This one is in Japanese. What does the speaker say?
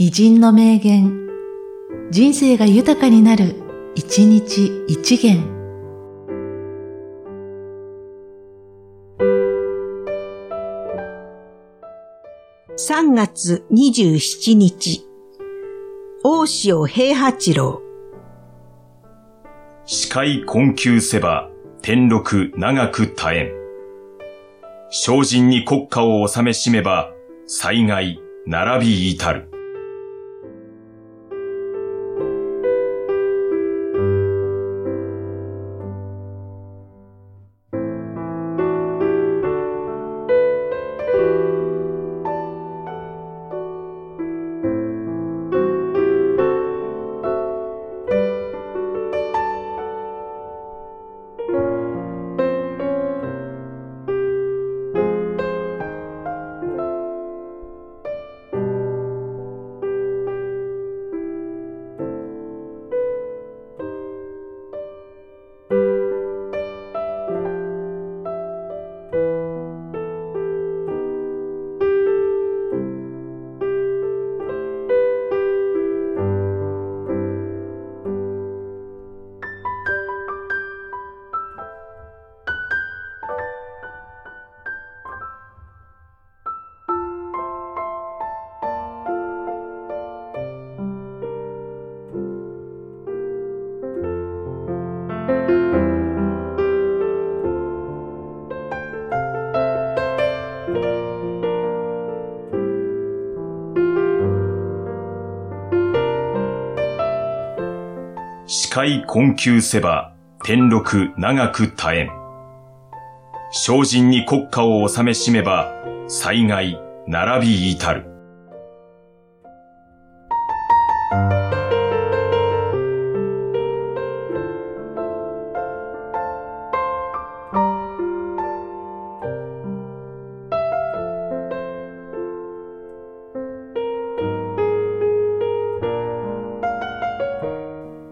偉人の名言、人生が豊かになる、一日一元。3月27日、大塩平八郎。視界困窮せば、天禄長く絶えん。精進に国家を治めしめば、災害、並び至る。視界困窮せば、天禄長く耐えん。精進に国家を治めしめば、災害、並び至る。